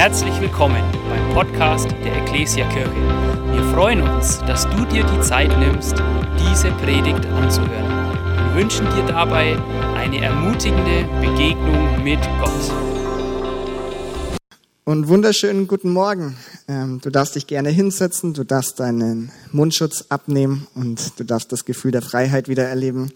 Herzlich willkommen beim Podcast der Ecclesia Kirche. Wir freuen uns, dass du dir die Zeit nimmst, diese Predigt anzuhören. Wir wünschen dir dabei eine ermutigende Begegnung mit Gott. Und wunderschönen guten Morgen. Ähm, du darfst dich gerne hinsetzen, du darfst deinen Mundschutz abnehmen und du darfst das Gefühl der Freiheit wieder erleben.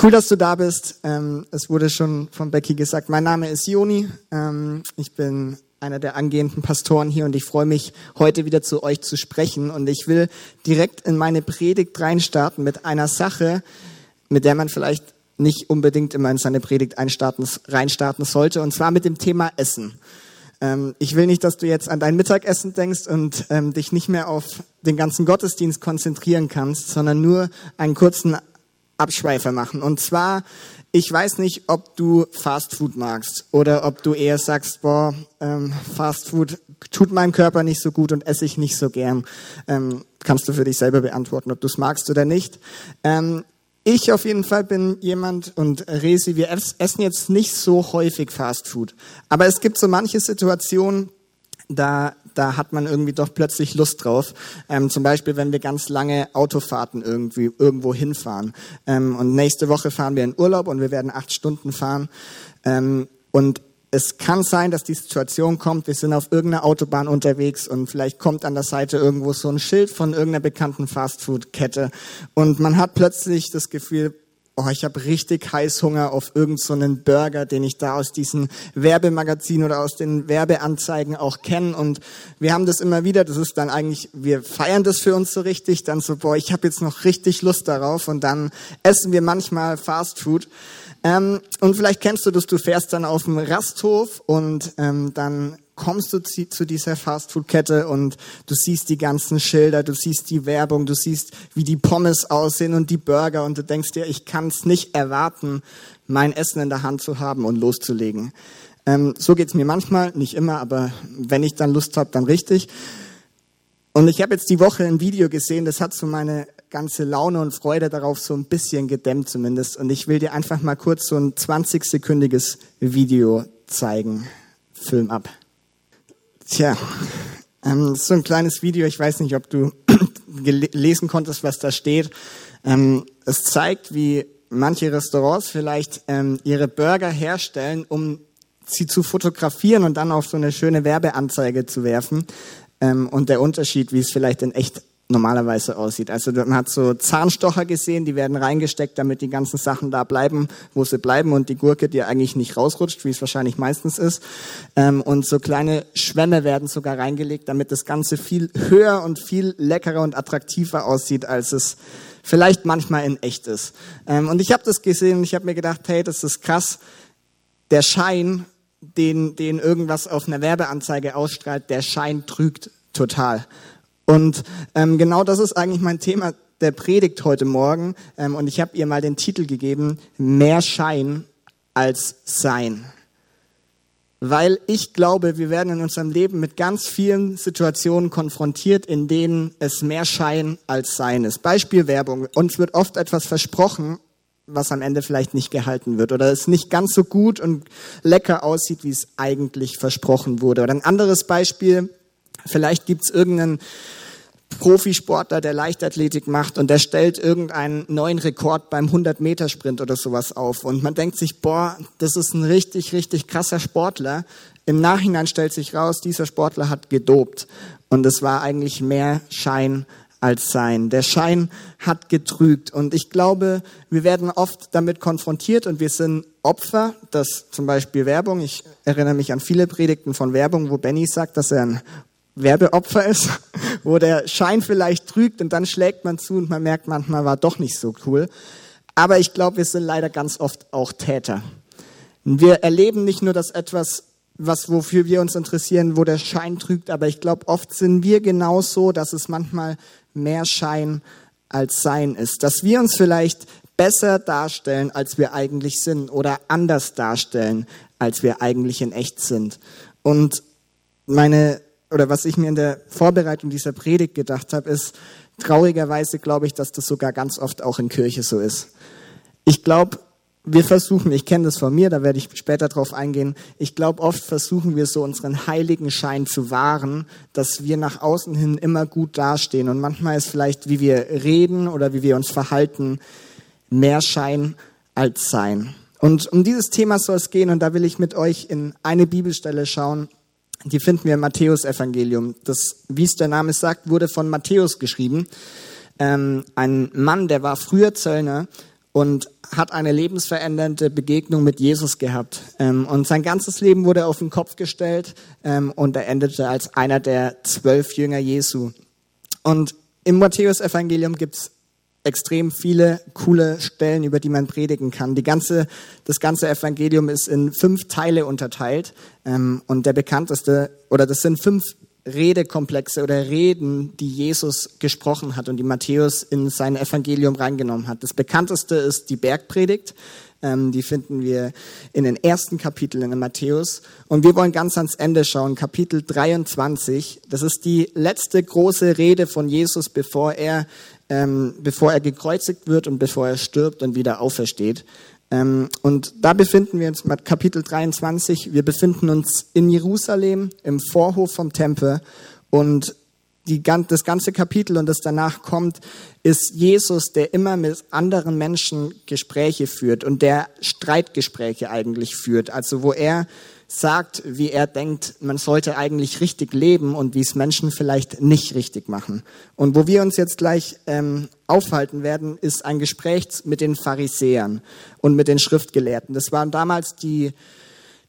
Cool, dass du da bist. Ähm, es wurde schon von Becky gesagt, mein Name ist Joni. Ähm, ich bin einer der angehenden Pastoren hier und ich freue mich, heute wieder zu euch zu sprechen. Und ich will direkt in meine Predigt reinstarten mit einer Sache, mit der man vielleicht nicht unbedingt immer in seine Predigt einstarten, reinstarten sollte, und zwar mit dem Thema Essen. Ähm, ich will nicht, dass du jetzt an dein Mittagessen denkst und ähm, dich nicht mehr auf den ganzen Gottesdienst konzentrieren kannst, sondern nur einen kurzen Abschweifer machen. Und zwar, ich weiß nicht, ob du Fast Food magst oder ob du eher sagst, boah, ähm, Fast Food tut meinem Körper nicht so gut und esse ich nicht so gern. Ähm, kannst du für dich selber beantworten, ob du es magst oder nicht. Ähm, ich auf jeden Fall bin jemand und Resi, wir essen jetzt nicht so häufig Fast Food. Aber es gibt so manche Situationen, da, da hat man irgendwie doch plötzlich Lust drauf. Ähm, zum Beispiel, wenn wir ganz lange Autofahrten irgendwie irgendwo hinfahren. Ähm, und nächste Woche fahren wir in Urlaub und wir werden acht Stunden fahren. Ähm, und es kann sein, dass die Situation kommt, wir sind auf irgendeiner Autobahn unterwegs und vielleicht kommt an der Seite irgendwo so ein Schild von irgendeiner bekannten Fastfood-Kette und man hat plötzlich das Gefühl, oh, ich habe richtig Heißhunger auf irgendeinen so Burger, den ich da aus diesen Werbemagazinen oder aus den Werbeanzeigen auch kenne. Und wir haben das immer wieder, das ist dann eigentlich, wir feiern das für uns so richtig, dann so, boah, ich habe jetzt noch richtig Lust darauf und dann essen wir manchmal Fast Food. Ähm, und vielleicht kennst du das, du fährst dann auf dem Rasthof und ähm, dann kommst du zu dieser Fastfood-Kette und du siehst die ganzen Schilder, du siehst die Werbung, du siehst, wie die Pommes aussehen und die Burger und du denkst dir, ich kann es nicht erwarten, mein Essen in der Hand zu haben und loszulegen. Ähm, so geht's mir manchmal, nicht immer, aber wenn ich dann Lust habe, dann richtig. Und ich habe jetzt die Woche ein Video gesehen, das hat so meine ganze Laune und Freude darauf so ein bisschen gedämmt zumindest. Und ich will dir einfach mal kurz so ein 20-sekündiges Video zeigen. Film ab. Tja, ähm, so ein kleines Video. Ich weiß nicht, ob du lesen konntest, was da steht. Ähm, es zeigt, wie manche Restaurants vielleicht ähm, ihre Burger herstellen, um sie zu fotografieren und dann auf so eine schöne Werbeanzeige zu werfen. Ähm, und der Unterschied, wie es vielleicht in echt normalerweise aussieht. Also man hat so Zahnstocher gesehen, die werden reingesteckt, damit die ganzen Sachen da bleiben, wo sie bleiben und die Gurke, die eigentlich nicht rausrutscht, wie es wahrscheinlich meistens ist. Ähm, und so kleine Schwämme werden sogar reingelegt, damit das Ganze viel höher und viel leckerer und attraktiver aussieht, als es vielleicht manchmal in echt ist. Ähm, und ich habe das gesehen und ich habe mir gedacht, hey, das ist krass. Der Schein, den, den irgendwas auf einer Werbeanzeige ausstrahlt, der Schein trügt total. Und ähm, genau das ist eigentlich mein Thema der Predigt heute Morgen. Ähm, und ich habe ihr mal den Titel gegeben, Mehr Schein als Sein. Weil ich glaube, wir werden in unserem Leben mit ganz vielen Situationen konfrontiert, in denen es mehr Schein als Sein ist. Beispiel Werbung. Uns wird oft etwas versprochen, was am Ende vielleicht nicht gehalten wird oder es nicht ganz so gut und lecker aussieht, wie es eigentlich versprochen wurde. Oder ein anderes Beispiel, Vielleicht gibt's irgendeinen Profisportler, der Leichtathletik macht und der stellt irgendeinen neuen Rekord beim 100-Meter-Sprint oder sowas auf. Und man denkt sich, boah, das ist ein richtig, richtig krasser Sportler. Im Nachhinein stellt sich raus, dieser Sportler hat gedopt. Und es war eigentlich mehr Schein als Sein. Der Schein hat getrügt. Und ich glaube, wir werden oft damit konfrontiert und wir sind Opfer, dass zum Beispiel Werbung, ich erinnere mich an viele Predigten von Werbung, wo Benny sagt, dass er ein Werbeopfer ist, wo der Schein vielleicht trügt und dann schlägt man zu und man merkt, manchmal war doch nicht so cool. Aber ich glaube, wir sind leider ganz oft auch Täter. Wir erleben nicht nur das etwas, was wofür wir uns interessieren, wo der Schein trügt, aber ich glaube, oft sind wir genauso, dass es manchmal mehr Schein als Sein ist. Dass wir uns vielleicht besser darstellen, als wir eigentlich sind oder anders darstellen, als wir eigentlich in echt sind. Und meine oder was ich mir in der Vorbereitung dieser Predigt gedacht habe, ist, traurigerweise glaube ich, dass das sogar ganz oft auch in Kirche so ist. Ich glaube, wir versuchen, ich kenne das von mir, da werde ich später drauf eingehen, ich glaube, oft versuchen wir so unseren heiligen Schein zu wahren, dass wir nach außen hin immer gut dastehen. Und manchmal ist vielleicht, wie wir reden oder wie wir uns verhalten, mehr Schein als Sein. Und um dieses Thema soll es gehen und da will ich mit euch in eine Bibelstelle schauen. Die finden wir im Matthäus-Evangelium. Das, wie es der Name sagt, wurde von Matthäus geschrieben. Ähm, ein Mann, der war früher Zöllner und hat eine lebensverändernde Begegnung mit Jesus gehabt. Ähm, und sein ganzes Leben wurde auf den Kopf gestellt ähm, und er endete als einer der zwölf Jünger Jesu. Und im Matthäus-Evangelium gibt's extrem viele coole Stellen, über die man predigen kann. Die ganze, das ganze Evangelium ist in fünf Teile unterteilt ähm, und der bekannteste, oder das sind fünf Redekomplexe oder Reden, die Jesus gesprochen hat und die Matthäus in sein Evangelium reingenommen hat. Das bekannteste ist die Bergpredigt. Ähm, die finden wir in den ersten Kapiteln in Matthäus. Und wir wollen ganz ans Ende schauen, Kapitel 23. Das ist die letzte große Rede von Jesus, bevor er, ähm, bevor er gekreuzigt wird und bevor er stirbt und wieder aufersteht. Ähm, und da befinden wir uns mit Kapitel 23. Wir befinden uns in Jerusalem im Vorhof vom Tempel und die, das ganze Kapitel und das danach kommt, ist Jesus, der immer mit anderen Menschen Gespräche führt und der Streitgespräche eigentlich führt. Also wo er sagt, wie er denkt, man sollte eigentlich richtig leben und wie es Menschen vielleicht nicht richtig machen. Und wo wir uns jetzt gleich ähm, aufhalten werden, ist ein Gespräch mit den Pharisäern und mit den Schriftgelehrten. Das waren damals die,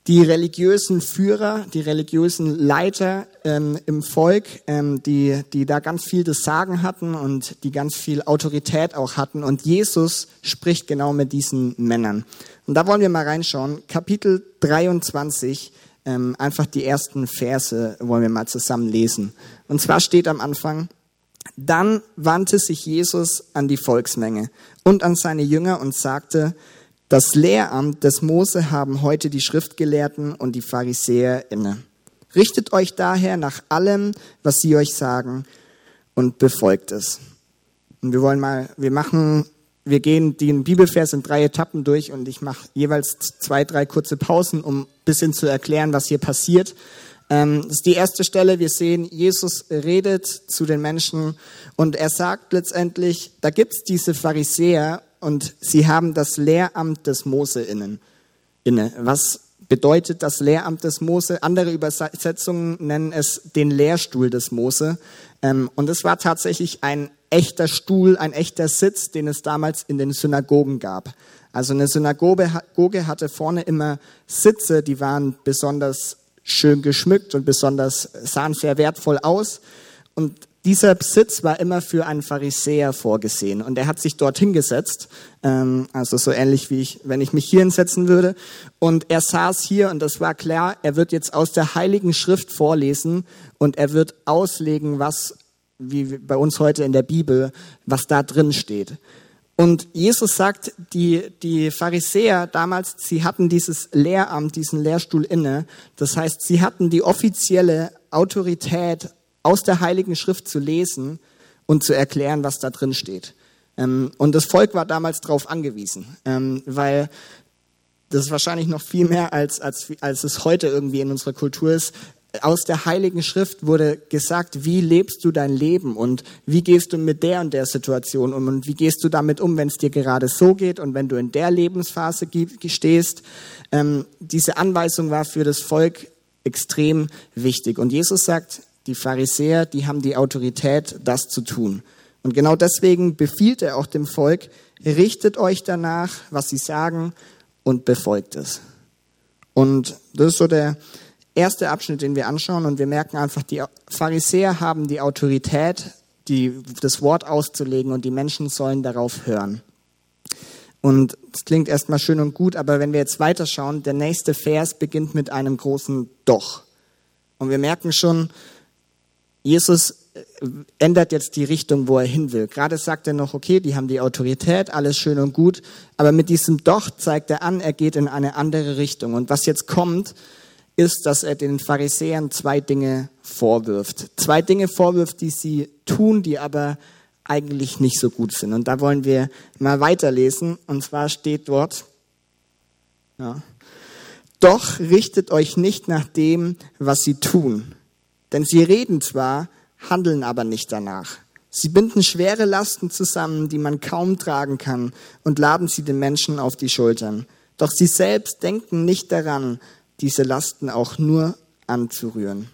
die religiösen Führer, die religiösen Leiter ähm, im Volk, ähm, die, die da ganz viel das Sagen hatten und die ganz viel Autorität auch hatten. Und Jesus spricht genau mit diesen Männern. Und da wollen wir mal reinschauen. Kapitel 23, ähm, einfach die ersten Verse wollen wir mal zusammen lesen. Und zwar steht am Anfang, dann wandte sich Jesus an die Volksmenge und an seine Jünger und sagte, das Lehramt des Mose haben heute die Schriftgelehrten und die Pharisäer inne. Richtet euch daher nach allem, was sie euch sagen und befolgt es. Und wir wollen mal, wir machen wir gehen den Bibelvers in drei Etappen durch und ich mache jeweils zwei, drei kurze Pausen, um ein bisschen zu erklären, was hier passiert. Ähm, das ist die erste Stelle. Wir sehen, Jesus redet zu den Menschen und er sagt letztendlich, da gibt's diese Pharisäer und sie haben das Lehramt des Mose innen, inne. Was bedeutet das Lehramt des Mose? Andere Übersetzungen nennen es den Lehrstuhl des Mose. Ähm, und es war tatsächlich ein echter Stuhl, ein echter Sitz, den es damals in den Synagogen gab. Also eine Synagoge hatte vorne immer Sitze, die waren besonders schön geschmückt und besonders sahen sehr wertvoll aus. Und dieser Sitz war immer für einen Pharisäer vorgesehen und er hat sich dort hingesetzt, ähm, also so ähnlich wie ich, wenn ich mich hier hinsetzen würde. Und er saß hier und das war klar, er wird jetzt aus der Heiligen Schrift vorlesen und er wird auslegen, was wie bei uns heute in der Bibel, was da drin steht. Und Jesus sagt, die, die Pharisäer damals, sie hatten dieses Lehramt, diesen Lehrstuhl inne. Das heißt, sie hatten die offizielle Autorität, aus der Heiligen Schrift zu lesen und zu erklären, was da drin steht. Ähm, und das Volk war damals darauf angewiesen, ähm, weil das ist wahrscheinlich noch viel mehr, als, als, als es heute irgendwie in unserer Kultur ist aus der Heiligen Schrift wurde gesagt, wie lebst du dein Leben und wie gehst du mit der und der Situation um und wie gehst du damit um, wenn es dir gerade so geht und wenn du in der Lebensphase stehst. Ähm, diese Anweisung war für das Volk extrem wichtig. Und Jesus sagt, die Pharisäer, die haben die Autorität, das zu tun. Und genau deswegen befiehlt er auch dem Volk, richtet euch danach, was sie sagen und befolgt es. Und das ist so der, erste Abschnitt, den wir anschauen und wir merken einfach, die Pharisäer haben die Autorität, die, das Wort auszulegen und die Menschen sollen darauf hören. Und es klingt erstmal schön und gut, aber wenn wir jetzt weiterschauen, der nächste Vers beginnt mit einem großen Doch. Und wir merken schon, Jesus äh, ändert jetzt die Richtung, wo er hin will. Gerade sagt er noch, okay, die haben die Autorität, alles schön und gut, aber mit diesem Doch zeigt er an, er geht in eine andere Richtung. Und was jetzt kommt, ist, dass er den Pharisäern zwei Dinge vorwirft. Zwei Dinge vorwirft, die sie tun, die aber eigentlich nicht so gut sind. Und da wollen wir mal weiterlesen. Und zwar steht dort Ja. Doch richtet euch nicht nach dem, was sie tun. Denn sie reden zwar, handeln aber nicht danach. Sie binden schwere Lasten zusammen, die man kaum tragen kann, und laden sie den Menschen auf die Schultern. Doch sie selbst denken nicht daran, diese Lasten auch nur anzurühren.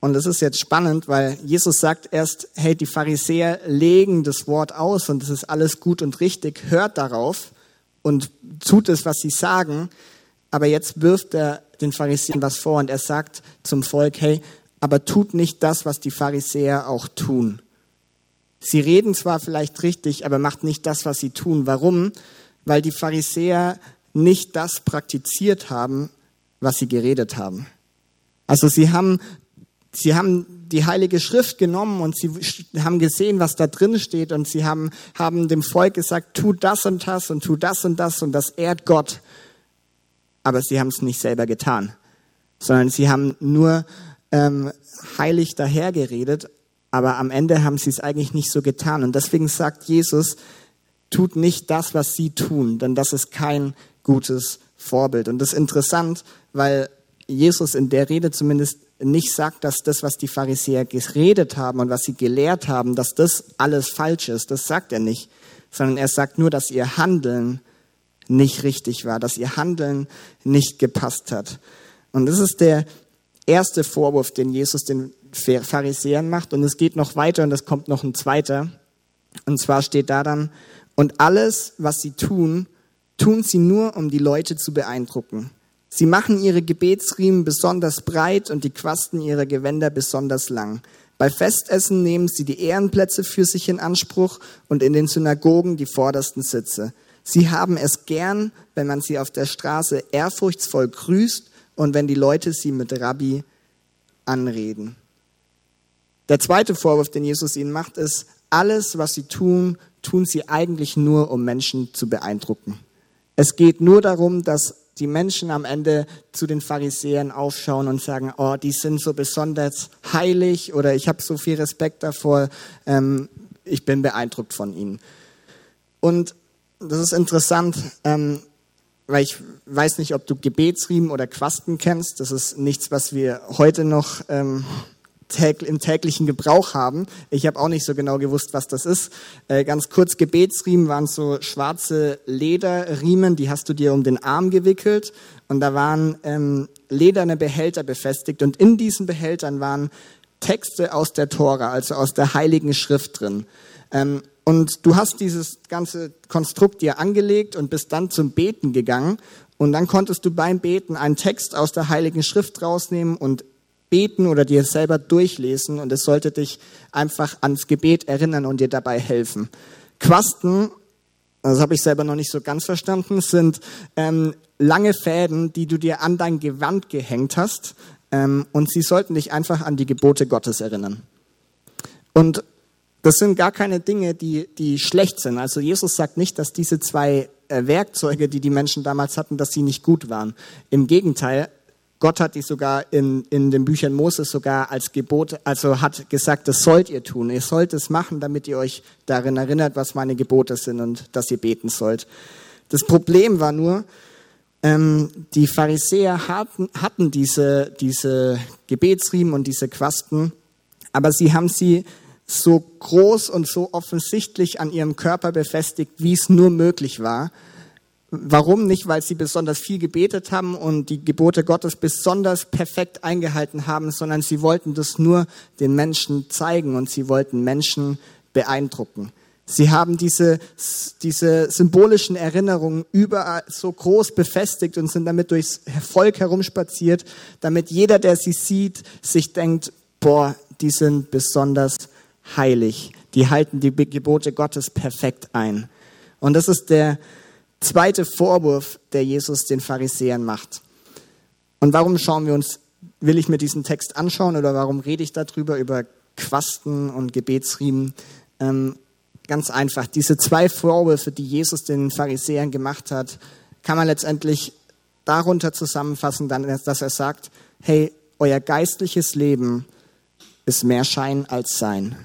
Und das ist jetzt spannend, weil Jesus sagt erst, hey, die Pharisäer legen das Wort aus und es ist alles gut und richtig, hört darauf und tut es, was sie sagen. Aber jetzt wirft er den Pharisäern was vor und er sagt zum Volk, hey, aber tut nicht das, was die Pharisäer auch tun. Sie reden zwar vielleicht richtig, aber macht nicht das, was sie tun. Warum? Weil die Pharisäer nicht das praktiziert haben, was sie geredet haben. Also sie haben, sie haben die Heilige Schrift genommen und sie haben gesehen, was da drin steht und sie haben, haben dem Volk gesagt, tu das und das und tu das und das und das ehrt Gott. Aber sie haben es nicht selber getan, sondern sie haben nur ähm, heilig dahergeredet, aber am Ende haben sie es eigentlich nicht so getan. Und deswegen sagt Jesus, tut nicht das, was sie tun, denn das ist kein gutes Vorbild. Und das ist interessant, weil Jesus in der Rede zumindest nicht sagt, dass das, was die Pharisäer geredet haben und was sie gelehrt haben, dass das alles falsch ist. Das sagt er nicht, sondern er sagt nur, dass ihr Handeln nicht richtig war, dass ihr Handeln nicht gepasst hat. Und das ist der erste Vorwurf, den Jesus den Pharisäern macht. Und es geht noch weiter und es kommt noch ein zweiter. Und zwar steht da dann, und alles, was sie tun, tun sie nur, um die Leute zu beeindrucken. Sie machen ihre Gebetsriemen besonders breit und die Quasten ihrer Gewänder besonders lang. Bei Festessen nehmen sie die Ehrenplätze für sich in Anspruch und in den Synagogen die vordersten Sitze. Sie haben es gern, wenn man sie auf der Straße ehrfurchtsvoll grüßt und wenn die Leute sie mit Rabbi anreden. Der zweite Vorwurf, den Jesus ihnen macht, ist, alles, was sie tun, tun sie eigentlich nur, um Menschen zu beeindrucken. Es geht nur darum, dass die Menschen am Ende zu den Pharisäern aufschauen und sagen, oh, die sind so besonders heilig oder ich habe so viel Respekt davor, ähm, ich bin beeindruckt von ihnen. Und das ist interessant, ähm, weil ich weiß nicht, ob du Gebetsriemen oder Quasten kennst. Das ist nichts, was wir heute noch ähm, im täglichen Gebrauch haben. Ich habe auch nicht so genau gewusst, was das ist. Äh, ganz kurz, Gebetsriemen waren so schwarze Lederriemen, die hast du dir um den Arm gewickelt und da waren ähm, lederne Behälter befestigt und in diesen Behältern waren Texte aus der Tora, also aus der Heiligen Schrift drin. Ähm, und du hast dieses ganze Konstrukt dir angelegt und bist dann zum Beten gegangen. Und dann konntest du beim Beten einen Text aus der Heiligen Schrift rausnehmen und beten oder dir selber durchlesen. Und es sollte dich einfach ans Gebet erinnern und dir dabei helfen. Quasten, das habe ich selber noch nicht so ganz verstanden, sind ähm, lange Fäden, die du dir an dein Gewand gehängt hast. Ähm, und sie sollten dich einfach an die Gebote Gottes erinnern. Und das sind gar keine Dinge, die, die schlecht sind. Also Jesus sagt nicht, dass diese zwei äh, Werkzeuge, die die Menschen damals hatten, dass sie nicht gut waren. Im Gegenteil, Gott hat die sogar in, in den Büchern Moses sogar als Gebot, also hat gesagt, das sollt ihr tun. Ihr sollt es machen, damit ihr euch darin erinnert, was meine Gebote sind und dass ihr beten sollt. Das Problem war nur, ähm, die Pharisäer hatten, hatten diese, diese Gebetsriemen und diese Quasten, aber sie haben sie so groß und so offensichtlich an ihrem Körper befestigt, wie es nur möglich war. Warum nicht? Weil sie besonders viel gebetet haben und die Gebote Gottes besonders perfekt eingehalten haben, sondern sie wollten das nur den Menschen zeigen und sie wollten Menschen beeindrucken. Sie haben diese, diese symbolischen Erinnerungen überall so groß befestigt und sind damit durchs Volk herumspaziert, damit jeder, der sie sieht, sich denkt, boah, die sind besonders heilig. Die halten die Gebote Gottes perfekt ein. Und das ist der zweite Vorwurf, der Jesus den Pharisäern macht. Und warum schauen wir uns, will ich mir diesen Text anschauen oder warum rede ich darüber, über Quasten und Gebetsriemen? Ähm, ganz einfach, diese zwei Vorwürfe, die Jesus den Pharisäern gemacht hat, kann man letztendlich darunter zusammenfassen, dass er sagt, hey, euer geistliches Leben ist mehr Schein als Sein.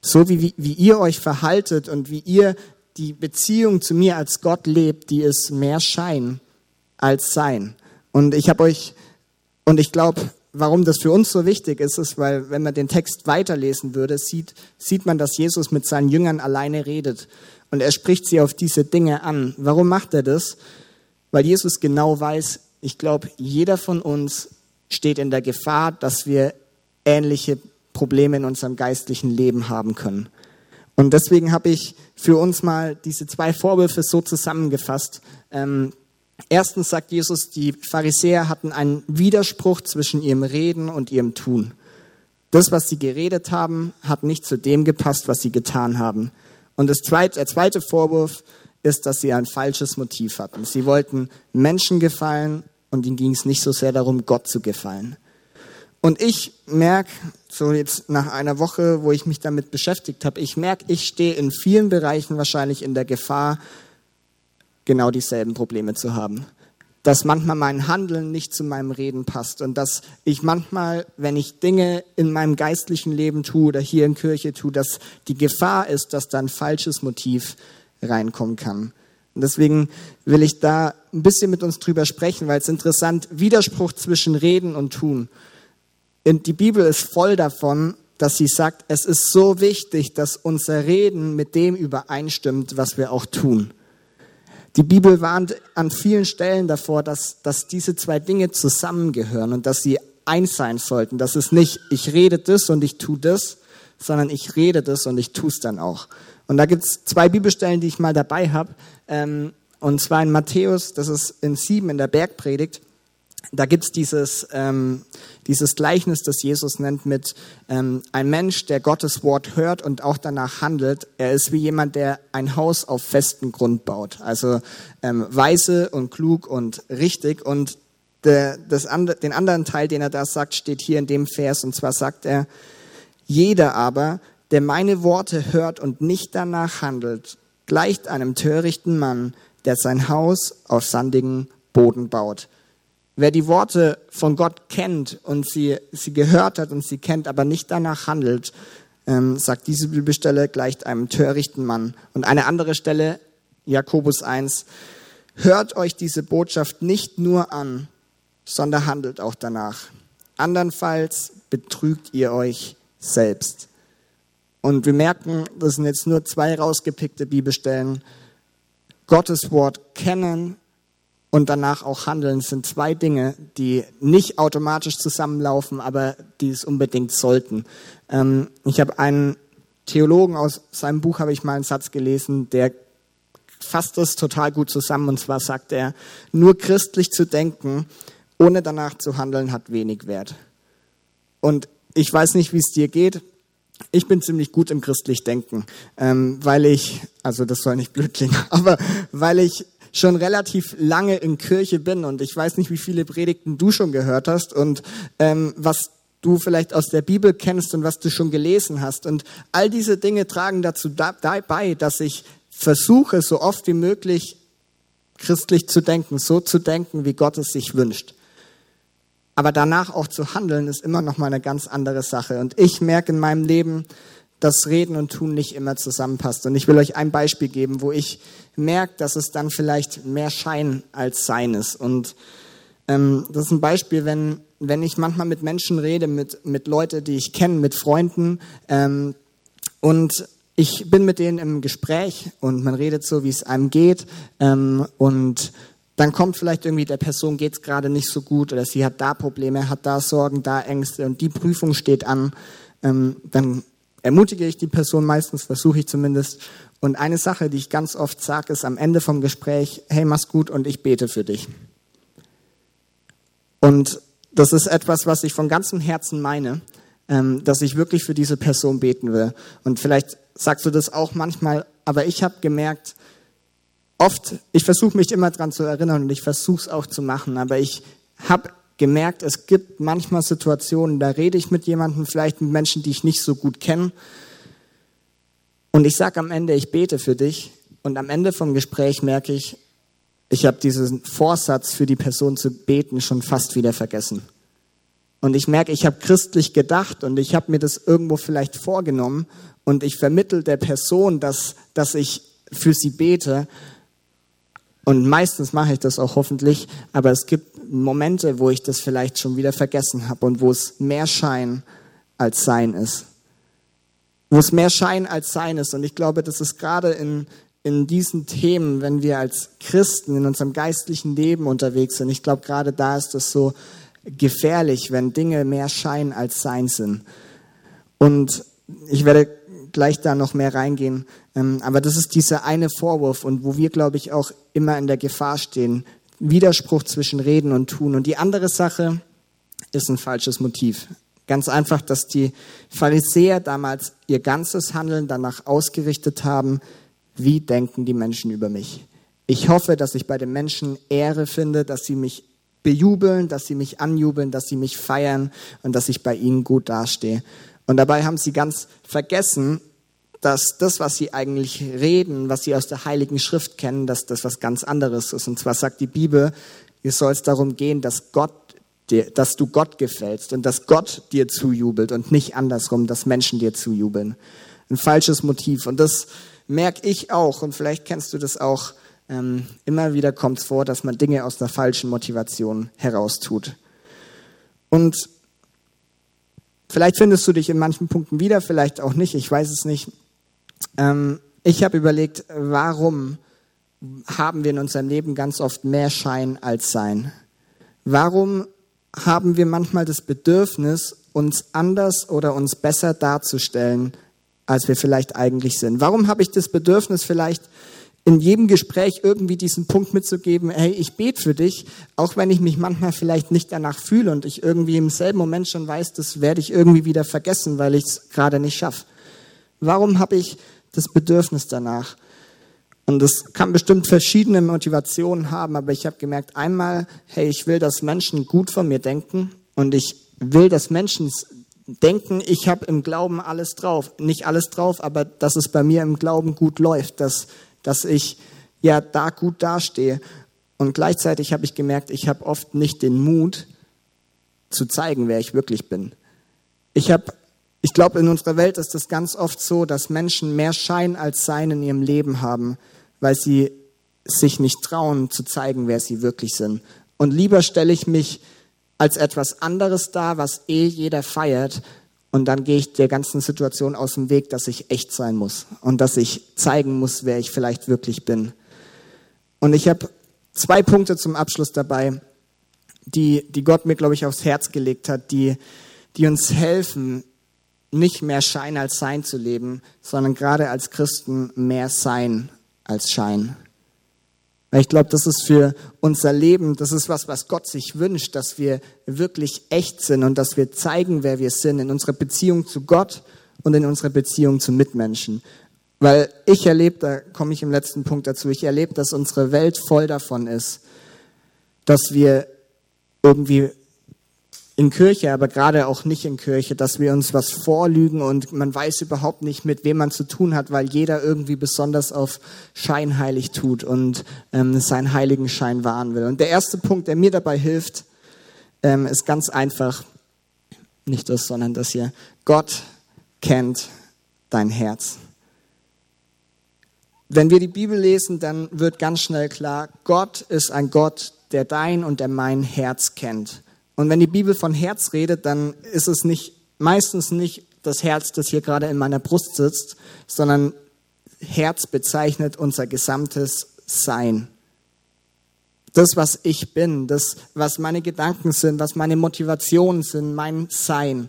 So wie, wie, wie ihr euch verhaltet und wie ihr die Beziehung zu mir als Gott lebt, die ist mehr Schein als Sein. Und ich habe euch, und ich glaube, warum das für uns so wichtig ist, ist, weil wenn man den Text weiterlesen würde, sieht, sieht man, dass Jesus mit seinen Jüngern alleine redet. Und er spricht sie auf diese Dinge an. Warum macht er das? Weil Jesus genau weiß, ich glaube, jeder von uns steht in der Gefahr, dass wir ähnliche Probleme in unserem geistlichen Leben haben können. Und deswegen habe ich für uns mal diese zwei Vorwürfe so zusammengefasst. Ähm, erstens sagt Jesus, die Pharisäer hatten einen Widerspruch zwischen ihrem Reden und ihrem Tun. Das, was sie geredet haben, hat nicht zu dem gepasst, was sie getan haben. Und das zweite, der zweite Vorwurf ist, dass sie ein falsches Motiv hatten. Sie wollten Menschen gefallen und ihnen ging es nicht so sehr darum, Gott zu gefallen. Und ich merke, so jetzt nach einer Woche, wo ich mich damit beschäftigt habe, ich merke, ich stehe in vielen Bereichen wahrscheinlich in der Gefahr, genau dieselben Probleme zu haben. Dass manchmal mein Handeln nicht zu meinem Reden passt und dass ich manchmal, wenn ich Dinge in meinem geistlichen Leben tue oder hier in Kirche tue, dass die Gefahr ist, dass da ein falsches Motiv reinkommen kann. Und deswegen will ich da ein bisschen mit uns drüber sprechen, weil es interessant, Widerspruch zwischen Reden und Tun. Und die Bibel ist voll davon, dass sie sagt, es ist so wichtig, dass unser Reden mit dem übereinstimmt, was wir auch tun. Die Bibel warnt an vielen Stellen davor, dass, dass diese zwei Dinge zusammengehören und dass sie eins sein sollten. Das ist nicht, ich rede das und ich tue das, sondern ich rede das und ich tue es dann auch. Und da gibt es zwei Bibelstellen, die ich mal dabei habe. Ähm, und zwar in Matthäus, das ist in sieben in der Bergpredigt da gibt's dieses, ähm, dieses Gleichnis, das Jesus nennt mit ähm, ein Mensch, der Gottes Wort hört und auch danach handelt. Er ist wie jemand, der ein Haus auf festen Grund baut. Also ähm, weise und klug und richtig. Und der, das and, den anderen Teil, den er da sagt, steht hier in dem Vers. Und zwar sagt er, jeder aber, der meine Worte hört und nicht danach handelt, gleicht einem törichten Mann, der sein Haus auf sandigen Boden baut. Wer die Worte von Gott kennt und sie, sie gehört hat und sie kennt, aber nicht danach handelt, ähm, sagt diese Bibelstelle, gleicht einem törichten Mann. Und eine andere Stelle, Jakobus 1, hört euch diese Botschaft nicht nur an, sondern handelt auch danach. Andernfalls betrügt ihr euch selbst. Und wir merken, das sind jetzt nur zwei rausgepickte Bibelstellen. Gottes Wort kennen und danach auch handeln sind zwei Dinge, die nicht automatisch zusammenlaufen, aber die es unbedingt sollten. Ähm, ich habe einen Theologen aus seinem Buch habe ich mal einen Satz gelesen, der fasst das total gut zusammen. Und zwar sagt er, nur christlich zu denken, ohne danach zu handeln, hat wenig Wert. Und ich weiß nicht, wie es dir geht. Ich bin ziemlich gut im christlich Denken, ähm, weil ich, also das soll nicht blöd klingen, aber weil ich schon relativ lange in Kirche bin und ich weiß nicht, wie viele Predigten du schon gehört hast und ähm, was du vielleicht aus der Bibel kennst und was du schon gelesen hast. Und all diese Dinge tragen dazu bei, dass ich versuche, so oft wie möglich christlich zu denken, so zu denken, wie Gott es sich wünscht. Aber danach auch zu handeln, ist immer noch mal eine ganz andere Sache. Und ich merke in meinem Leben, dass Reden und Tun nicht immer zusammenpasst. Und ich will euch ein Beispiel geben, wo ich merke, dass es dann vielleicht mehr Schein als Sein ist. Und ähm, das ist ein Beispiel, wenn, wenn ich manchmal mit Menschen rede, mit, mit Leuten, die ich kenne, mit Freunden, ähm, und ich bin mit denen im Gespräch und man redet so, wie es einem geht, ähm, und dann kommt vielleicht irgendwie der Person geht es gerade nicht so gut oder sie hat da Probleme, hat da Sorgen, da Ängste und die Prüfung steht an. Ähm, dann ermutige ich die Person meistens, versuche ich zumindest. Und eine Sache, die ich ganz oft sage, ist am Ende vom Gespräch, hey, mach's gut und ich bete für dich. Und das ist etwas, was ich von ganzem Herzen meine, ähm, dass ich wirklich für diese Person beten will. Und vielleicht sagst du das auch manchmal, aber ich habe gemerkt, oft, ich versuche mich immer dran zu erinnern und ich versuche es auch zu machen, aber ich habe gemerkt, es gibt manchmal Situationen, da rede ich mit jemandem, vielleicht mit Menschen, die ich nicht so gut kenne. Und ich sage am Ende, ich bete für dich. Und am Ende vom Gespräch merke ich, ich habe diesen Vorsatz für die Person zu beten schon fast wieder vergessen. Und ich merke, ich habe christlich gedacht und ich habe mir das irgendwo vielleicht vorgenommen und ich vermittel der Person, dass, dass ich für sie bete. Und meistens mache ich das auch hoffentlich, aber es gibt Momente, wo ich das vielleicht schon wieder vergessen habe und wo es mehr Schein als Sein ist. Wo es mehr Schein als Sein ist. Und ich glaube, das ist gerade in, in diesen Themen, wenn wir als Christen in unserem geistlichen Leben unterwegs sind, ich glaube, gerade da ist das so gefährlich, wenn Dinge mehr Schein als Sein sind. Und ich werde gleich da noch mehr reingehen. Ähm, aber das ist dieser eine Vorwurf und wo wir, glaube ich, auch immer in der Gefahr stehen. Widerspruch zwischen Reden und Tun. Und die andere Sache ist ein falsches Motiv. Ganz einfach, dass die Pharisäer damals ihr ganzes Handeln danach ausgerichtet haben, wie denken die Menschen über mich. Ich hoffe, dass ich bei den Menschen Ehre finde, dass sie mich bejubeln, dass sie mich anjubeln, dass sie mich feiern und dass ich bei ihnen gut dastehe. Und dabei haben sie ganz vergessen, dass das, was sie eigentlich reden, was sie aus der Heiligen Schrift kennen, dass das was ganz anderes ist. Und zwar sagt die Bibel, es soll es darum gehen, dass Gott dir, dass du Gott gefällst und dass Gott dir zujubelt und nicht andersrum, dass Menschen dir zujubeln. Ein falsches Motiv. Und das merke ich auch, und vielleicht kennst du das auch, ähm, immer wieder kommt es vor, dass man Dinge aus einer falschen Motivation heraustut. Und vielleicht findest du dich in manchen Punkten wieder, vielleicht auch nicht, ich weiß es nicht. Ähm, ich habe überlegt, warum haben wir in unserem Leben ganz oft mehr Schein als Sein? Warum haben wir manchmal das Bedürfnis, uns anders oder uns besser darzustellen, als wir vielleicht eigentlich sind? Warum habe ich das Bedürfnis, vielleicht in jedem Gespräch irgendwie diesen Punkt mitzugeben, hey, ich bete für dich, auch wenn ich mich manchmal vielleicht nicht danach fühle und ich irgendwie im selben Moment schon weiß, das werde ich irgendwie wieder vergessen, weil ich es gerade nicht schaffe. Warum habe ich das Bedürfnis danach? Und das kann bestimmt verschiedene Motivationen haben, aber ich habe gemerkt, einmal, hey, ich will, dass Menschen gut von mir denken und ich will, dass Menschen denken, ich habe im Glauben alles drauf. Nicht alles drauf, aber dass es bei mir im Glauben gut läuft, dass, dass ich ja da gut dastehe. Und gleichzeitig habe ich gemerkt, ich habe oft nicht den Mut zu zeigen, wer ich wirklich bin. Ich habe ich glaube, in unserer Welt ist es ganz oft so, dass Menschen mehr Schein als Sein in ihrem Leben haben, weil sie sich nicht trauen zu zeigen, wer sie wirklich sind. Und lieber stelle ich mich als etwas anderes dar, was eh jeder feiert, und dann gehe ich der ganzen Situation aus dem Weg, dass ich echt sein muss und dass ich zeigen muss, wer ich vielleicht wirklich bin. Und ich habe zwei Punkte zum Abschluss dabei, die, die Gott mir, glaube ich, aufs Herz gelegt hat, die, die uns helfen, nicht mehr Schein als Sein zu leben, sondern gerade als Christen mehr Sein als Schein. Ich glaube, das ist für unser Leben, das ist was, was Gott sich wünscht, dass wir wirklich echt sind und dass wir zeigen, wer wir sind in unserer Beziehung zu Gott und in unserer Beziehung zu Mitmenschen. Weil ich erlebe, da komme ich im letzten Punkt dazu, ich erlebe, dass unsere Welt voll davon ist, dass wir irgendwie in Kirche, aber gerade auch nicht in Kirche, dass wir uns was vorlügen und man weiß überhaupt nicht, mit wem man zu tun hat, weil jeder irgendwie besonders auf scheinheilig tut und ähm, seinen heiligen Schein wahren will. Und der erste Punkt, der mir dabei hilft, ähm, ist ganz einfach, nicht das, sondern das hier. Gott kennt dein Herz. Wenn wir die Bibel lesen, dann wird ganz schnell klar, Gott ist ein Gott, der dein und der mein Herz kennt. Und wenn die Bibel von Herz redet, dann ist es nicht, meistens nicht das Herz, das hier gerade in meiner Brust sitzt, sondern Herz bezeichnet unser gesamtes Sein. Das, was ich bin, das, was meine Gedanken sind, was meine Motivationen sind, mein Sein.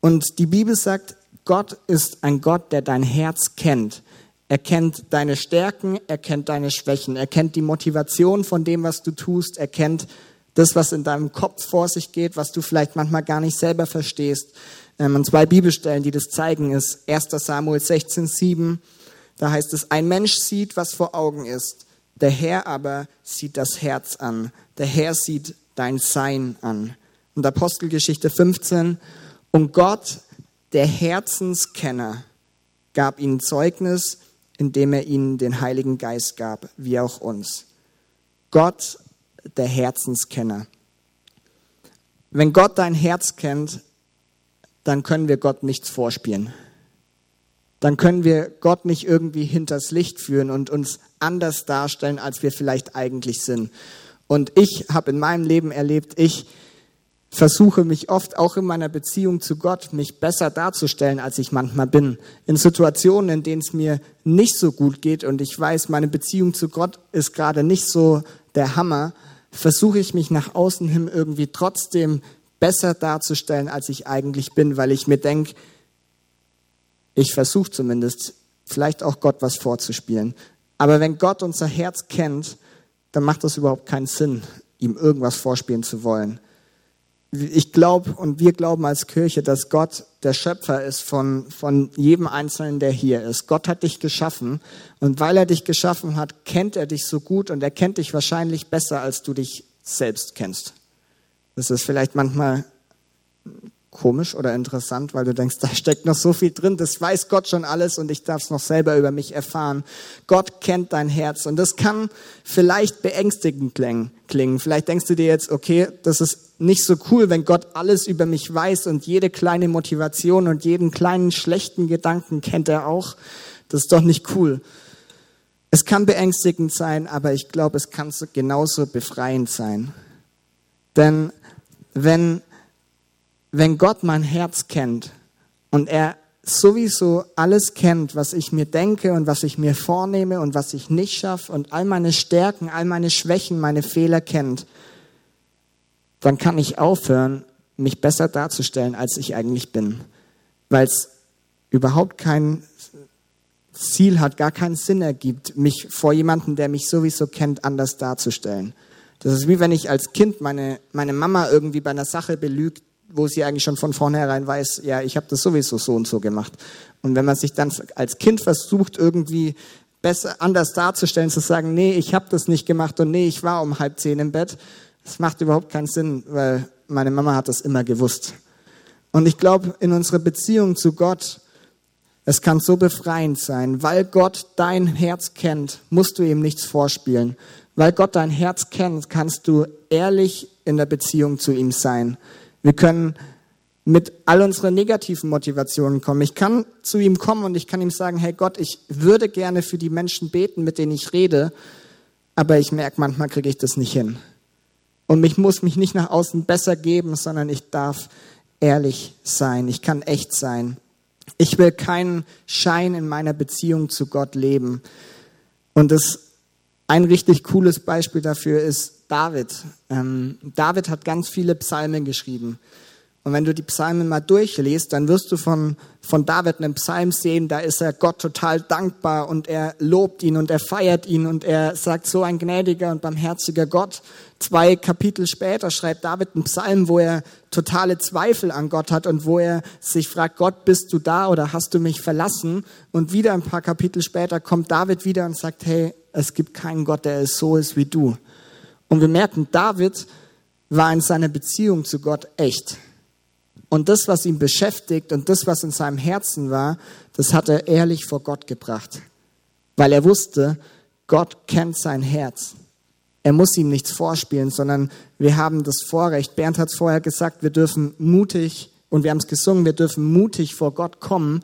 Und die Bibel sagt, Gott ist ein Gott, der dein Herz kennt. Er kennt deine Stärken, er kennt deine Schwächen, er kennt die Motivation von dem, was du tust, er kennt das, was in deinem Kopf vor sich geht, was du vielleicht manchmal gar nicht selber verstehst. Ähm, und zwei Bibelstellen, die das zeigen, ist 1 Samuel 16, 7. Da heißt es, ein Mensch sieht, was vor Augen ist. Der Herr aber sieht das Herz an. Der Herr sieht dein Sein an. Und Apostelgeschichte 15. Und Gott, der Herzenskenner, gab ihnen Zeugnis, indem er ihnen den Heiligen Geist gab, wie auch uns. Gott der Herzenskenner. Wenn Gott dein Herz kennt, dann können wir Gott nichts vorspielen. dann können wir Gott nicht irgendwie hinters Licht führen und uns anders darstellen, als wir vielleicht eigentlich sind. Und ich habe in meinem Leben erlebt, ich versuche mich oft auch in meiner Beziehung zu Gott, mich besser darzustellen, als ich manchmal bin. In Situationen, in denen es mir nicht so gut geht und ich weiß, meine Beziehung zu Gott ist gerade nicht so der Hammer, versuche ich mich nach außen hin irgendwie trotzdem besser darzustellen, als ich eigentlich bin, weil ich mir denke, ich versuche zumindest, vielleicht auch Gott was vorzuspielen. Aber wenn Gott unser Herz kennt, dann macht das überhaupt keinen Sinn, ihm irgendwas vorspielen zu wollen ich glaube und wir glauben als Kirche, dass Gott der Schöpfer ist von, von jedem Einzelnen, der hier ist. Gott hat dich geschaffen und weil er dich geschaffen hat, kennt er dich so gut und er kennt dich wahrscheinlich besser, als du dich selbst kennst. Das ist vielleicht manchmal komisch oder interessant, weil du denkst, da steckt noch so viel drin, das weiß Gott schon alles und ich darf es noch selber über mich erfahren. Gott kennt dein Herz und das kann vielleicht beängstigend klingen. Vielleicht denkst du dir jetzt, okay, das ist nicht so cool, wenn Gott alles über mich weiß und jede kleine Motivation und jeden kleinen schlechten Gedanken kennt er auch. Das ist doch nicht cool. Es kann beängstigend sein, aber ich glaube, es kann genauso befreiend sein. Denn wenn wenn Gott mein Herz kennt und er sowieso alles kennt, was ich mir denke und was ich mir vornehme und was ich nicht schaffe und all meine Stärken, all meine Schwächen, meine Fehler kennt, dann kann ich aufhören, mich besser darzustellen, als ich eigentlich bin, weil es überhaupt kein Ziel hat, gar keinen Sinn ergibt, mich vor jemandem, der mich sowieso kennt, anders darzustellen. Das ist wie wenn ich als Kind meine, meine Mama irgendwie bei einer Sache belügt, wo sie eigentlich schon von vornherein weiß, ja, ich habe das sowieso so und so gemacht. Und wenn man sich dann als Kind versucht, irgendwie besser anders darzustellen, zu sagen, nee, ich habe das nicht gemacht und nee, ich war um halb zehn im Bett, das macht überhaupt keinen Sinn, weil meine Mama hat das immer gewusst. Und ich glaube, in unserer Beziehung zu Gott, es kann so befreiend sein, weil Gott dein Herz kennt, musst du ihm nichts vorspielen. Weil Gott dein Herz kennt, kannst du ehrlich in der Beziehung zu ihm sein. Wir können mit all unseren negativen Motivationen kommen. Ich kann zu ihm kommen und ich kann ihm sagen, hey Gott, ich würde gerne für die Menschen beten, mit denen ich rede, aber ich merke, manchmal kriege ich das nicht hin. Und ich muss mich nicht nach außen besser geben, sondern ich darf ehrlich sein. Ich kann echt sein. Ich will keinen Schein in meiner Beziehung zu Gott leben. Und das ein richtig cooles Beispiel dafür ist David. Ähm, David hat ganz viele Psalmen geschrieben. Und wenn du die Psalmen mal durchliest, dann wirst du von, von David einen Psalm sehen, da ist er Gott total dankbar und er lobt ihn und er feiert ihn und er sagt, so ein gnädiger und barmherziger Gott. Zwei Kapitel später schreibt David einen Psalm, wo er totale Zweifel an Gott hat und wo er sich fragt, Gott, bist du da oder hast du mich verlassen? Und wieder ein paar Kapitel später kommt David wieder und sagt, hey, es gibt keinen Gott, der so ist wie du. Und wir merken, David war in seiner Beziehung zu Gott echt. Und das, was ihn beschäftigt und das, was in seinem Herzen war, das hat er ehrlich vor Gott gebracht. Weil er wusste, Gott kennt sein Herz. Er muss ihm nichts vorspielen, sondern wir haben das Vorrecht. Bernd hat es vorher gesagt, wir dürfen mutig, und wir haben es gesungen, wir dürfen mutig vor Gott kommen.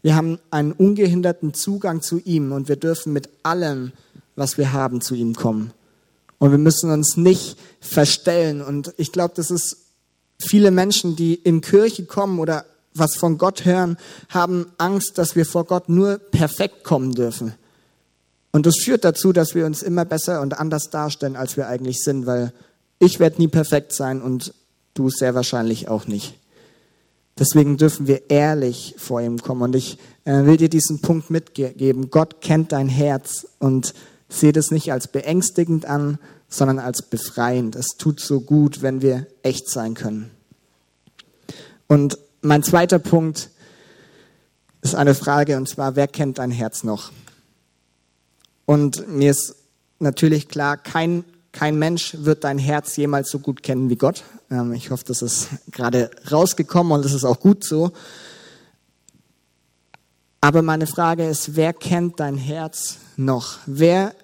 Wir haben einen ungehinderten Zugang zu ihm und wir dürfen mit allem, was wir haben, zu ihm kommen. Und wir müssen uns nicht verstellen. Und ich glaube, das ist viele Menschen, die in Kirche kommen oder was von Gott hören, haben Angst, dass wir vor Gott nur perfekt kommen dürfen. Und das führt dazu, dass wir uns immer besser und anders darstellen, als wir eigentlich sind, weil ich werde nie perfekt sein und du sehr wahrscheinlich auch nicht. Deswegen dürfen wir ehrlich vor ihm kommen. Und ich äh, will dir diesen Punkt mitgeben. Gott kennt dein Herz und Seht es nicht als beängstigend an, sondern als befreiend. Es tut so gut, wenn wir echt sein können. Und mein zweiter Punkt ist eine Frage, und zwar, wer kennt dein Herz noch? Und mir ist natürlich klar, kein, kein Mensch wird dein Herz jemals so gut kennen wie Gott. Ähm, ich hoffe, das ist gerade rausgekommen und das ist auch gut so. Aber meine Frage ist, wer kennt dein Herz noch? Wer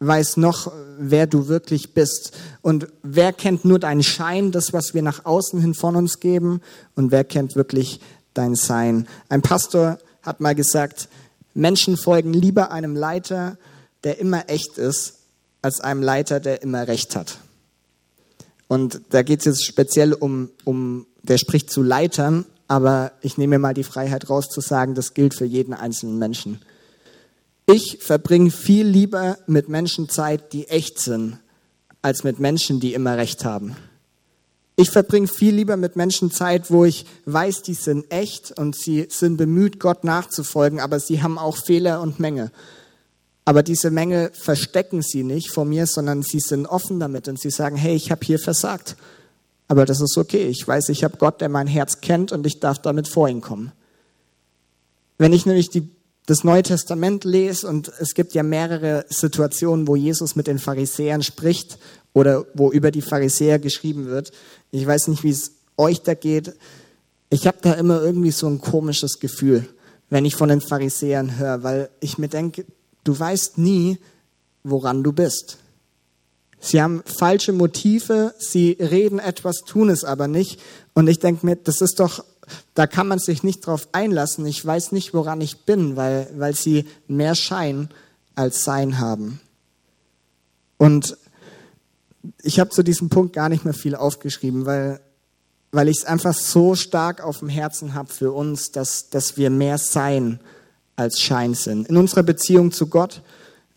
weiß noch, wer du wirklich bist? Und wer kennt nur deinen Schein, das, was wir nach außen hin von uns geben? Und wer kennt wirklich dein Sein? Ein Pastor hat mal gesagt, Menschen folgen lieber einem Leiter, der immer echt ist, als einem Leiter, der immer recht hat. Und da geht es jetzt speziell um, um, der spricht zu Leitern, aber ich nehme mir mal die Freiheit raus zu sagen, das gilt für jeden einzelnen Menschen. Ich verbringe viel lieber mit Menschen Zeit, die echt sind, als mit Menschen, die immer recht haben. Ich verbringe viel lieber mit Menschen Zeit, wo ich weiß, die sind echt und sie sind bemüht, Gott nachzufolgen, aber sie haben auch Fehler und Menge. Aber diese Menge verstecken sie nicht vor mir, sondern sie sind offen damit und sie sagen, hey, ich habe hier versagt. Aber das ist okay. Ich weiß, ich habe Gott, der mein Herz kennt und ich darf damit vor ihn kommen. Wenn ich nämlich die, das Neue Testament lese und es gibt ja mehrere Situationen, wo Jesus mit den Pharisäern spricht oder wo über die Pharisäer geschrieben wird. Ich weiß nicht, wie es euch da geht. Ich habe da immer irgendwie so ein komisches Gefühl, wenn ich von den Pharisäern höre, weil ich mir denke, Du weißt nie, woran du bist. Sie haben falsche Motive, sie reden etwas, tun es aber nicht. Und ich denke mir, das ist doch, da kann man sich nicht drauf einlassen. Ich weiß nicht, woran ich bin, weil, weil sie mehr Schein als Sein haben. Und ich habe zu diesem Punkt gar nicht mehr viel aufgeschrieben, weil, weil ich es einfach so stark auf dem Herzen habe für uns, dass, dass wir mehr Sein als Schein sind. In unserer Beziehung zu Gott,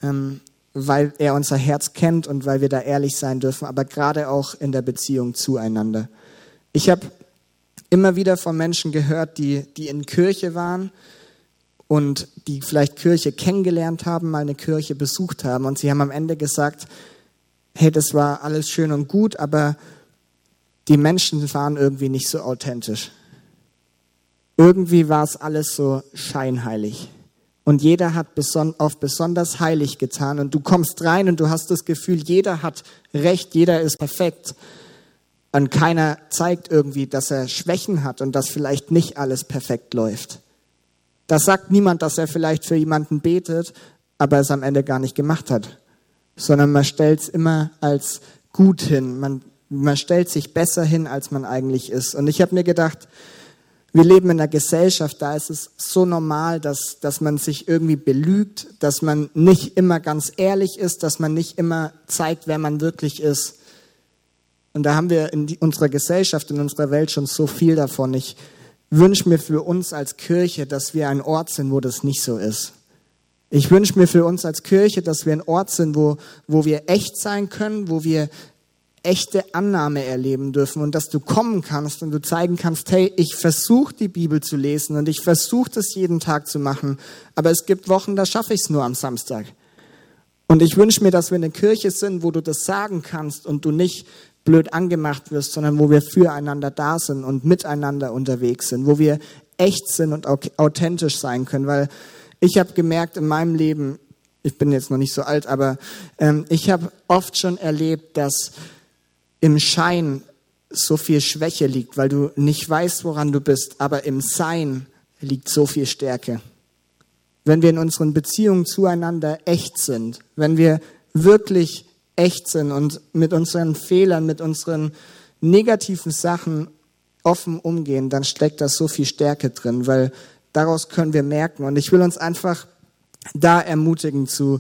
ähm, weil er unser Herz kennt und weil wir da ehrlich sein dürfen, aber gerade auch in der Beziehung zueinander. Ich habe immer wieder von Menschen gehört, die, die in Kirche waren und die vielleicht Kirche kennengelernt haben, mal eine Kirche besucht haben und sie haben am Ende gesagt, hey, das war alles schön und gut, aber die Menschen waren irgendwie nicht so authentisch irgendwie war es alles so scheinheilig. Und jeder hat auf besonders heilig getan. Und du kommst rein und du hast das Gefühl, jeder hat recht, jeder ist perfekt. Und keiner zeigt irgendwie, dass er Schwächen hat und dass vielleicht nicht alles perfekt läuft. Da sagt niemand, dass er vielleicht für jemanden betet, aber es am Ende gar nicht gemacht hat. Sondern man stellt es immer als gut hin. Man, man stellt sich besser hin, als man eigentlich ist. Und ich habe mir gedacht, wir leben in einer Gesellschaft, da ist es so normal, dass, dass man sich irgendwie belügt, dass man nicht immer ganz ehrlich ist, dass man nicht immer zeigt, wer man wirklich ist. Und da haben wir in unserer Gesellschaft, in unserer Welt schon so viel davon. Ich wünsche mir für uns als Kirche, dass wir ein Ort sind, wo das nicht so ist. Ich wünsche mir für uns als Kirche, dass wir ein Ort sind, wo, wo wir echt sein können, wo wir echte Annahme erleben dürfen und dass du kommen kannst und du zeigen kannst, hey, ich versuche die Bibel zu lesen und ich versuche das jeden Tag zu machen, aber es gibt Wochen, da schaffe ich es nur am Samstag. Und ich wünsche mir, dass wir eine Kirche sind, wo du das sagen kannst und du nicht blöd angemacht wirst, sondern wo wir füreinander da sind und miteinander unterwegs sind, wo wir echt sind und authentisch sein können, weil ich habe gemerkt in meinem Leben, ich bin jetzt noch nicht so alt, aber ähm, ich habe oft schon erlebt, dass im Schein so viel Schwäche liegt, weil du nicht weißt, woran du bist, aber im Sein liegt so viel Stärke. Wenn wir in unseren Beziehungen zueinander echt sind, wenn wir wirklich echt sind und mit unseren Fehlern, mit unseren negativen Sachen offen umgehen, dann steckt da so viel Stärke drin, weil daraus können wir merken. Und ich will uns einfach da ermutigen zu,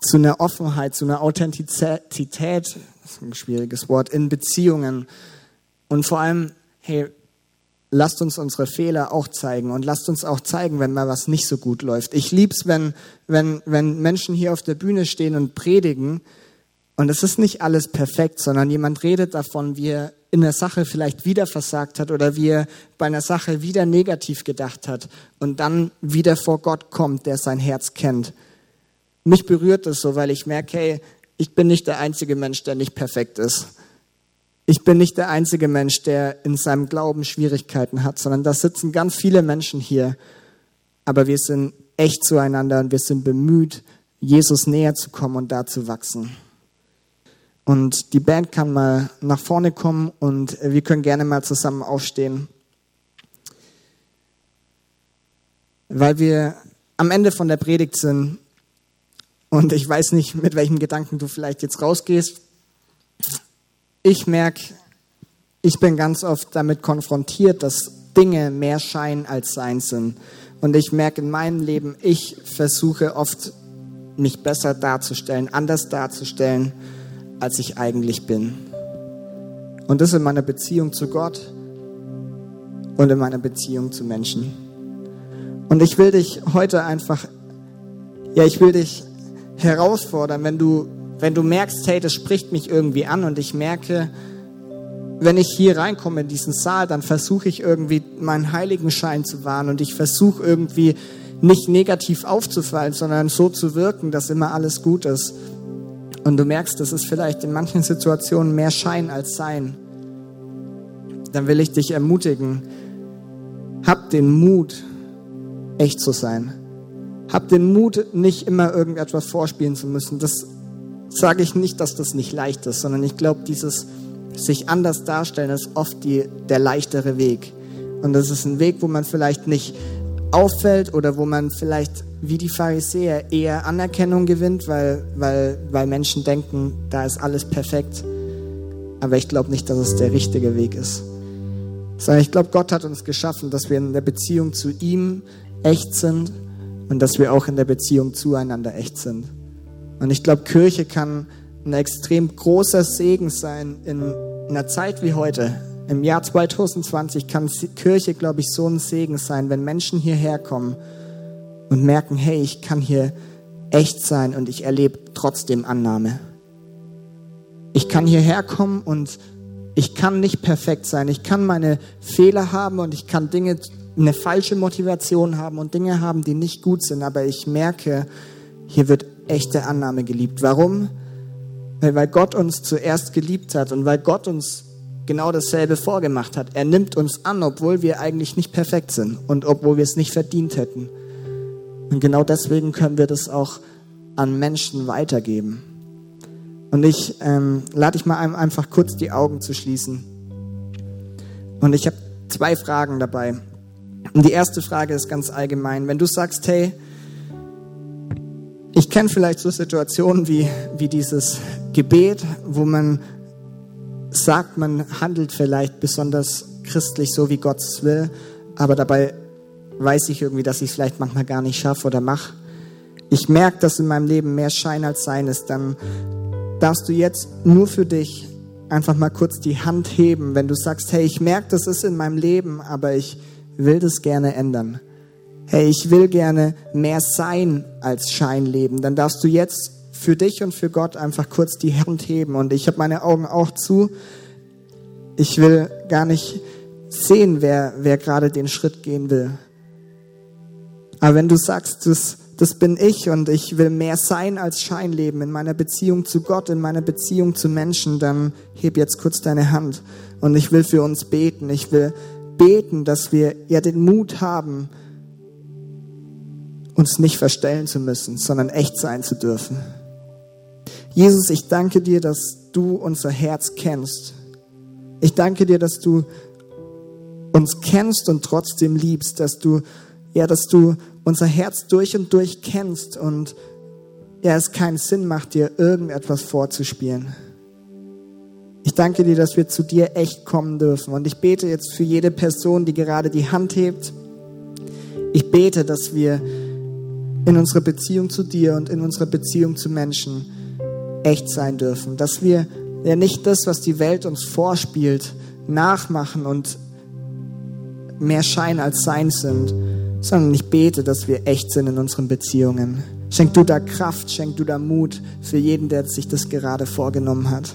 zu einer Offenheit, zu einer Authentizität, das ist ein schwieriges Wort, in Beziehungen. Und vor allem, hey, lasst uns unsere Fehler auch zeigen und lasst uns auch zeigen, wenn mal was nicht so gut läuft. Ich lieb's, wenn, wenn, wenn Menschen hier auf der Bühne stehen und predigen und es ist nicht alles perfekt, sondern jemand redet davon, wie er in der Sache vielleicht wieder versagt hat oder wie er bei einer Sache wieder negativ gedacht hat und dann wieder vor Gott kommt, der sein Herz kennt. Mich berührt das so, weil ich merke, hey, ich bin nicht der einzige Mensch, der nicht perfekt ist. Ich bin nicht der einzige Mensch, der in seinem Glauben Schwierigkeiten hat, sondern da sitzen ganz viele Menschen hier. Aber wir sind echt zueinander und wir sind bemüht, Jesus näher zu kommen und da zu wachsen. Und die Band kann mal nach vorne kommen und wir können gerne mal zusammen aufstehen. Weil wir am Ende von der Predigt sind und ich weiß nicht, mit welchen Gedanken du vielleicht jetzt rausgehst. Ich merke, ich bin ganz oft damit konfrontiert, dass Dinge mehr Schein als Sein sind. Und ich merke in meinem Leben, ich versuche oft, mich besser darzustellen, anders darzustellen, als ich eigentlich bin. Und das in meiner Beziehung zu Gott und in meiner Beziehung zu Menschen. Und ich will dich heute einfach, ja, ich will dich herausfordern, wenn du, wenn du merkst, hey, das spricht mich irgendwie an und ich merke, wenn ich hier reinkomme in diesen Saal, dann versuche ich irgendwie meinen Heiligenschein zu wahren und ich versuche irgendwie nicht negativ aufzufallen, sondern so zu wirken, dass immer alles gut ist. Und du merkst, das ist vielleicht in manchen Situationen mehr Schein als Sein. Dann will ich dich ermutigen, hab den Mut, echt zu sein. Hab den Mut, nicht immer irgendetwas vorspielen zu müssen. Das sage ich nicht, dass das nicht leicht ist, sondern ich glaube, dieses sich anders darstellen ist oft die, der leichtere Weg. Und das ist ein Weg, wo man vielleicht nicht auffällt oder wo man vielleicht wie die Pharisäer eher Anerkennung gewinnt, weil, weil, weil Menschen denken, da ist alles perfekt. Aber ich glaube nicht, dass es der richtige Weg ist. Sondern ich glaube, Gott hat uns geschaffen, dass wir in der Beziehung zu ihm echt sind und dass wir auch in der Beziehung zueinander echt sind. Und ich glaube, Kirche kann ein extrem großer Segen sein in einer Zeit wie heute. Im Jahr 2020 kann Kirche, glaube ich, so ein Segen sein, wenn Menschen hierher kommen und merken, hey, ich kann hier echt sein und ich erlebe trotzdem Annahme. Ich kann hierher kommen und ich kann nicht perfekt sein. Ich kann meine Fehler haben und ich kann Dinge, eine falsche Motivation haben und Dinge haben, die nicht gut sind. Aber ich merke, hier wird echte Annahme geliebt. Warum? Weil Gott uns zuerst geliebt hat und weil Gott uns genau dasselbe vorgemacht hat. Er nimmt uns an, obwohl wir eigentlich nicht perfekt sind und obwohl wir es nicht verdient hätten. Und genau deswegen können wir das auch an Menschen weitergeben. Und ich ähm, lade dich mal einfach kurz die Augen zu schließen. Und ich habe zwei Fragen dabei. Und die erste Frage ist ganz allgemein. Wenn du sagst, hey, ich kenne vielleicht so Situationen wie, wie dieses Gebet, wo man sagt, man handelt vielleicht besonders christlich, so wie Gott es will, aber dabei weiß ich irgendwie, dass ich es vielleicht manchmal gar nicht schaffe oder mache. Ich merke, dass in meinem Leben mehr Schein als Sein ist, dann darfst du jetzt nur für dich einfach mal kurz die Hand heben, wenn du sagst, hey, ich merke, das ist in meinem Leben, aber ich will das gerne ändern hey, ich will gerne mehr sein als Schein leben, dann darfst du jetzt für dich und für Gott einfach kurz die Hand heben. Und ich habe meine Augen auch zu. Ich will gar nicht sehen, wer, wer gerade den Schritt gehen will. Aber wenn du sagst, das, das bin ich und ich will mehr sein als Schein leben in meiner Beziehung zu Gott, in meiner Beziehung zu Menschen, dann heb jetzt kurz deine Hand. Und ich will für uns beten. Ich will beten, dass wir ja den Mut haben, uns nicht verstellen zu müssen, sondern echt sein zu dürfen. Jesus, ich danke dir, dass du unser Herz kennst. Ich danke dir, dass du uns kennst und trotzdem liebst, dass du, ja, dass du unser Herz durch und durch kennst und ja, es keinen Sinn macht, dir irgendetwas vorzuspielen. Ich danke dir, dass wir zu dir echt kommen dürfen. Und ich bete jetzt für jede Person, die gerade die Hand hebt. Ich bete, dass wir in unserer Beziehung zu dir und in unserer Beziehung zu Menschen echt sein dürfen. Dass wir ja nicht das, was die Welt uns vorspielt, nachmachen und mehr Schein als Sein sind, sondern ich bete, dass wir echt sind in unseren Beziehungen. Schenk du da Kraft, schenk du da Mut für jeden, der sich das gerade vorgenommen hat.